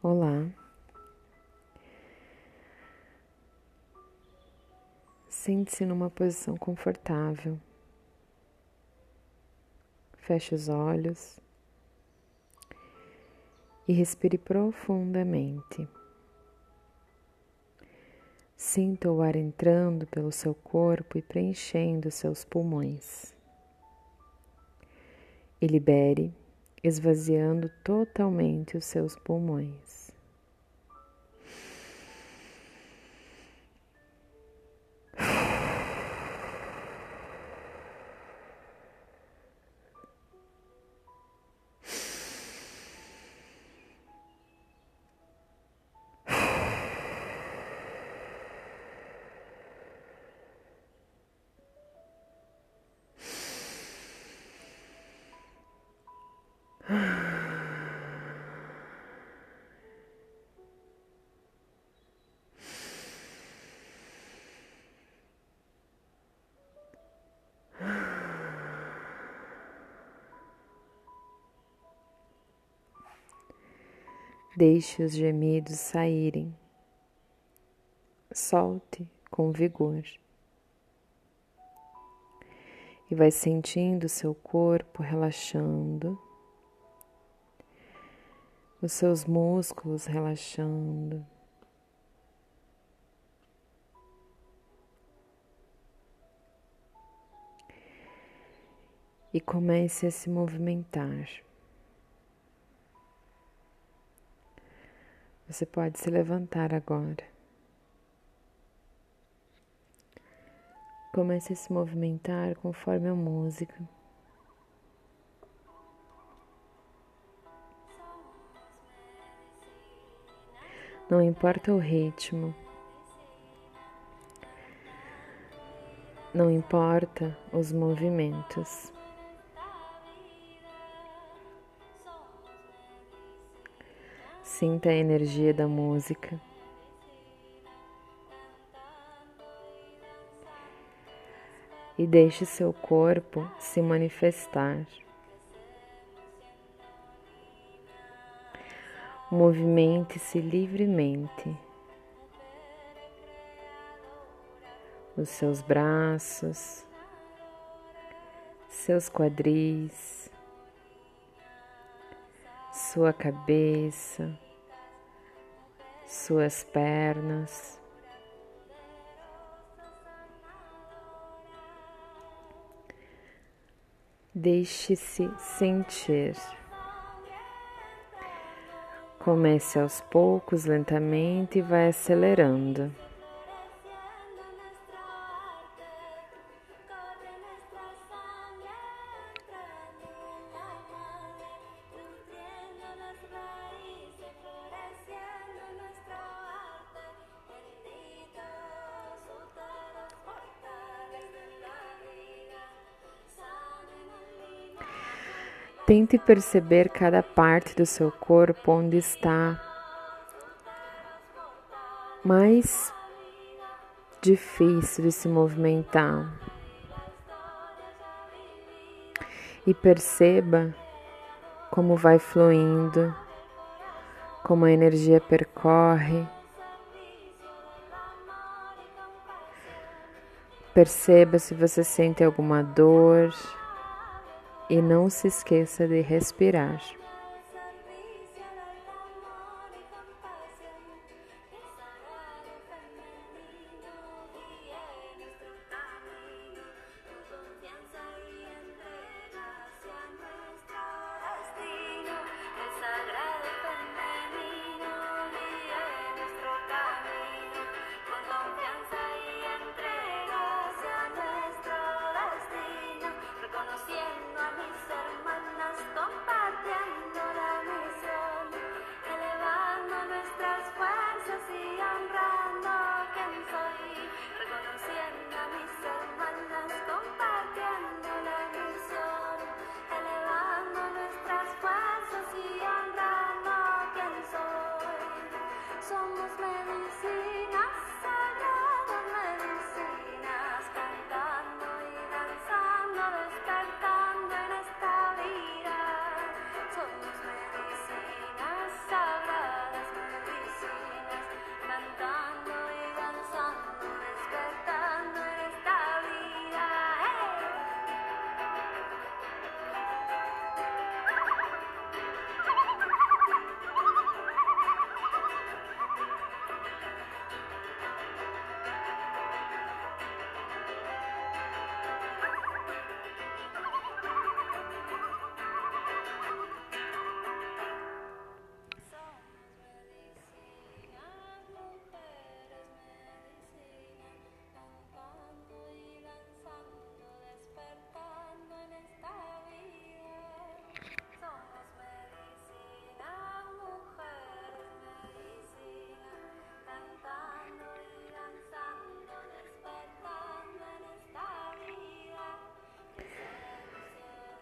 Olá. Sente-se numa posição confortável. Feche os olhos e respire profundamente. Sinta o ar entrando pelo seu corpo e preenchendo seus pulmões. E libere esvaziando totalmente os seus pulmões. Deixe os gemidos saírem. Solte com vigor. E vai sentindo seu corpo relaxando, os seus músculos relaxando. E comece a se movimentar. Você pode se levantar agora. Comece a se movimentar conforme a música. Não importa o ritmo, não importa os movimentos. Sinta a energia da música. E deixe seu corpo se manifestar. Movimente-se livremente. Os seus braços, seus quadris, sua cabeça suas pernas. Deixe-se sentir. Comece aos poucos, lentamente e vai acelerando. Tente perceber cada parte do seu corpo onde está mais difícil de se movimentar. E perceba como vai fluindo, como a energia percorre. Perceba se você sente alguma dor e não se esqueça de respirar.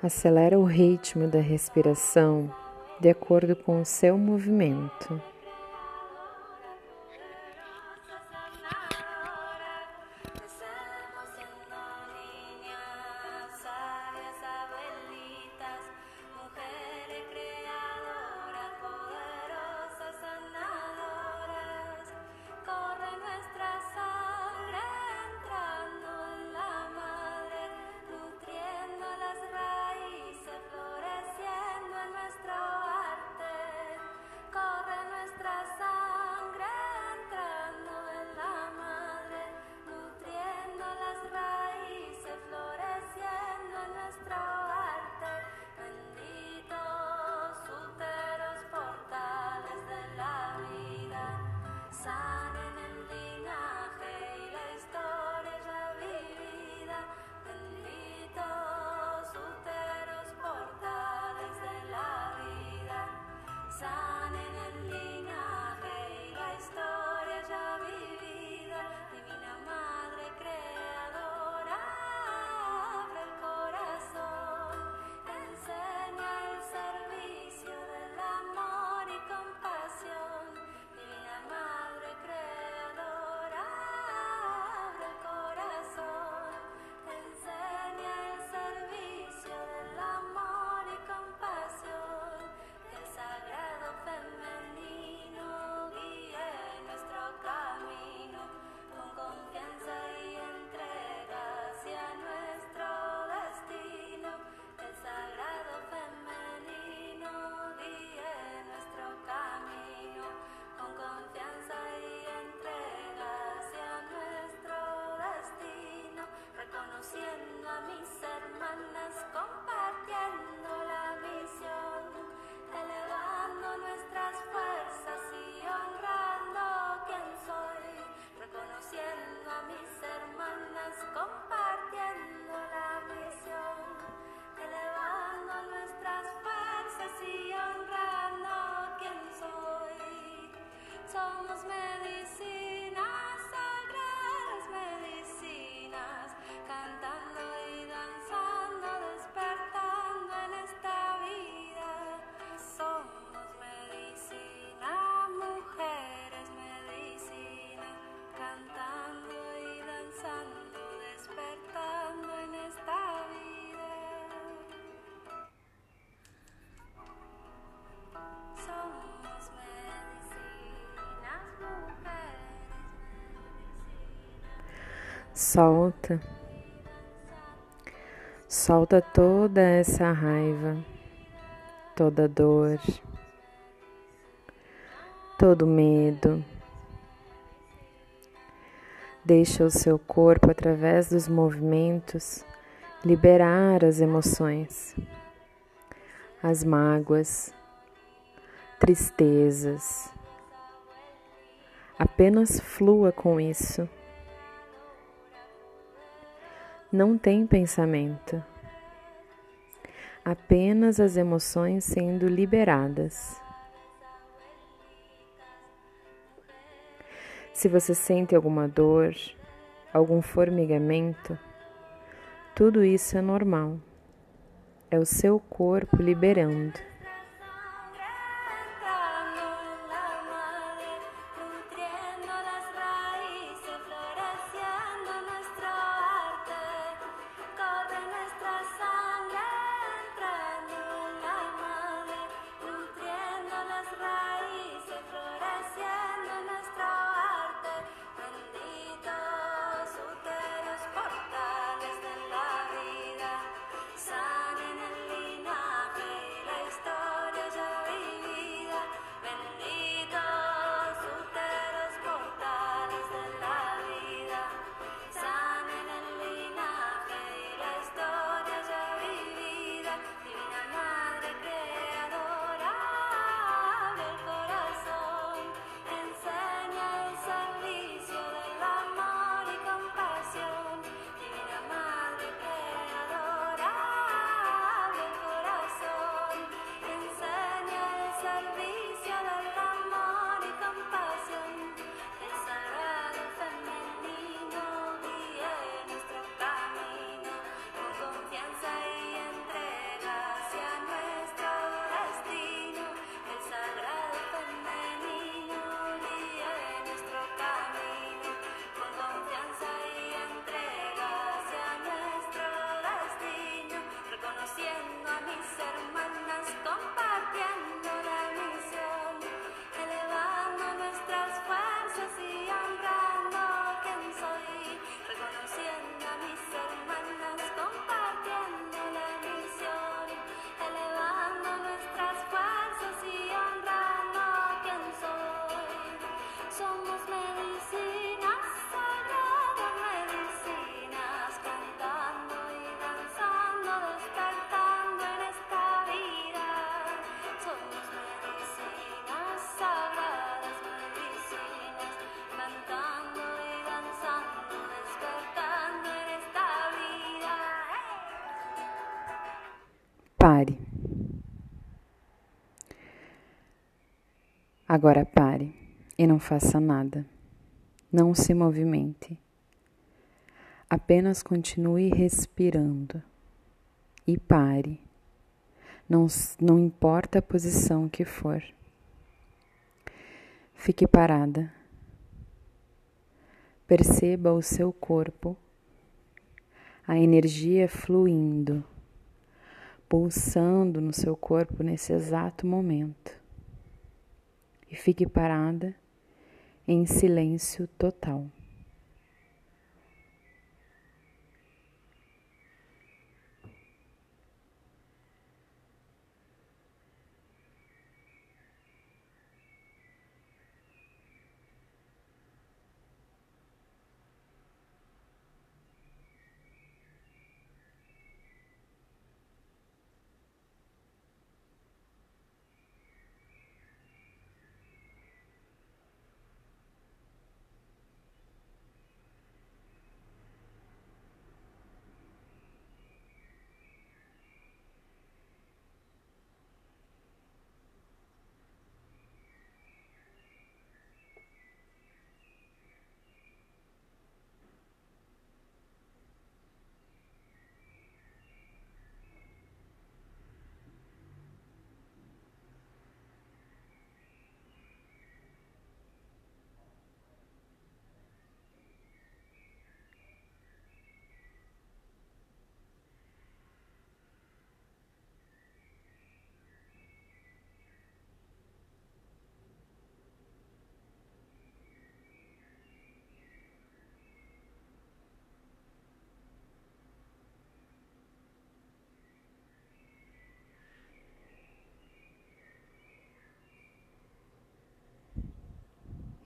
Acelera o ritmo da respiração de acordo com o seu movimento. Solta. Solta toda essa raiva, toda dor, todo medo. Deixa o seu corpo, através dos movimentos, liberar as emoções, as mágoas, tristezas. Apenas flua com isso não tem pensamento, apenas as emoções sendo liberadas. Se você sente alguma dor, algum formigamento, tudo isso é normal. É o seu corpo liberando. Pare. Agora pare e não faça nada. Não se movimente. Apenas continue respirando e pare. Não, não importa a posição que for. Fique parada. Perceba o seu corpo, a energia fluindo, pulsando no seu corpo nesse exato momento. E fique parada em silêncio total.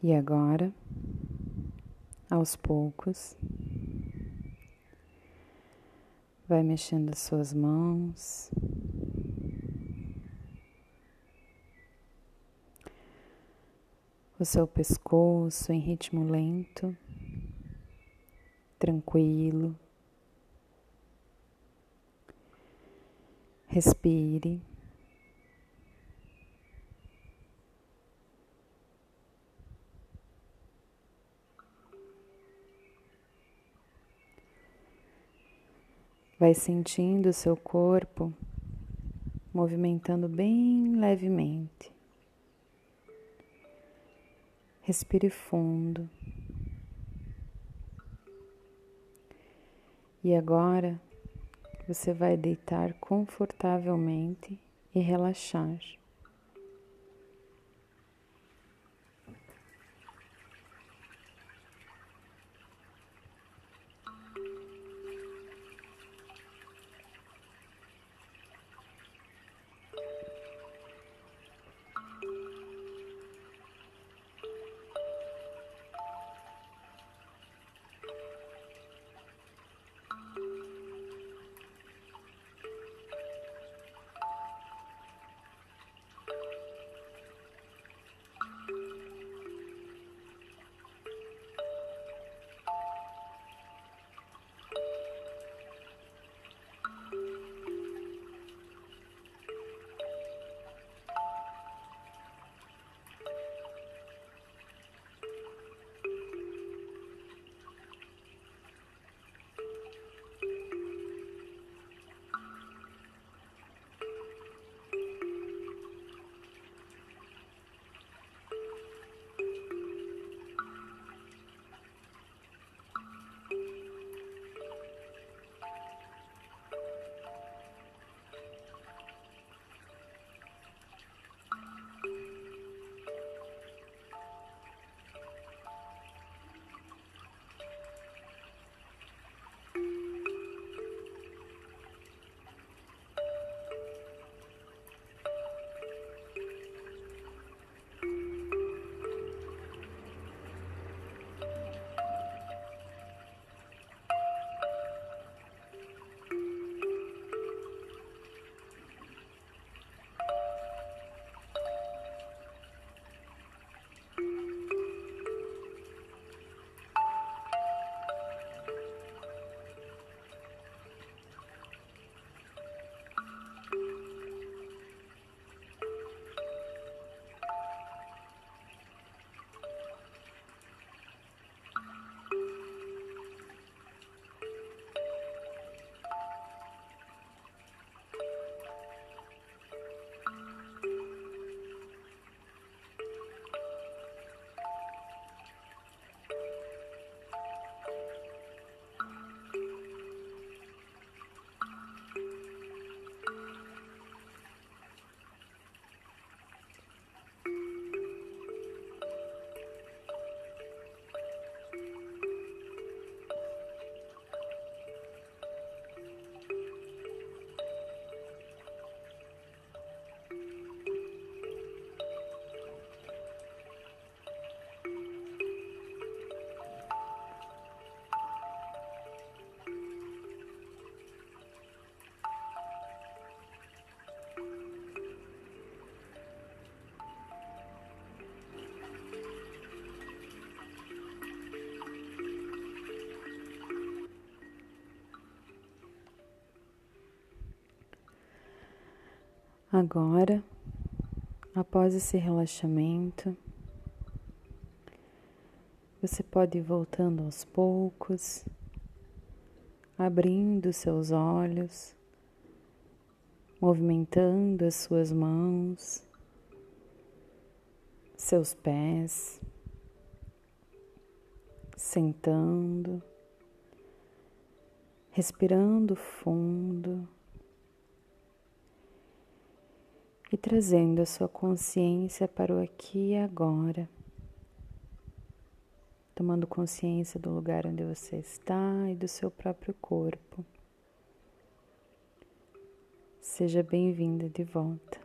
E agora, aos poucos, vai mexendo as suas mãos, o seu pescoço em ritmo lento, tranquilo. Respire. Vai sentindo o seu corpo movimentando bem levemente. Respire fundo. E agora você vai deitar confortavelmente e relaxar. Agora, após esse relaxamento, você pode ir voltando aos poucos, abrindo seus olhos, movimentando as suas mãos, seus pés, sentando, respirando fundo. E trazendo a sua consciência para o aqui e agora, tomando consciência do lugar onde você está e do seu próprio corpo. Seja bem-vinda de volta.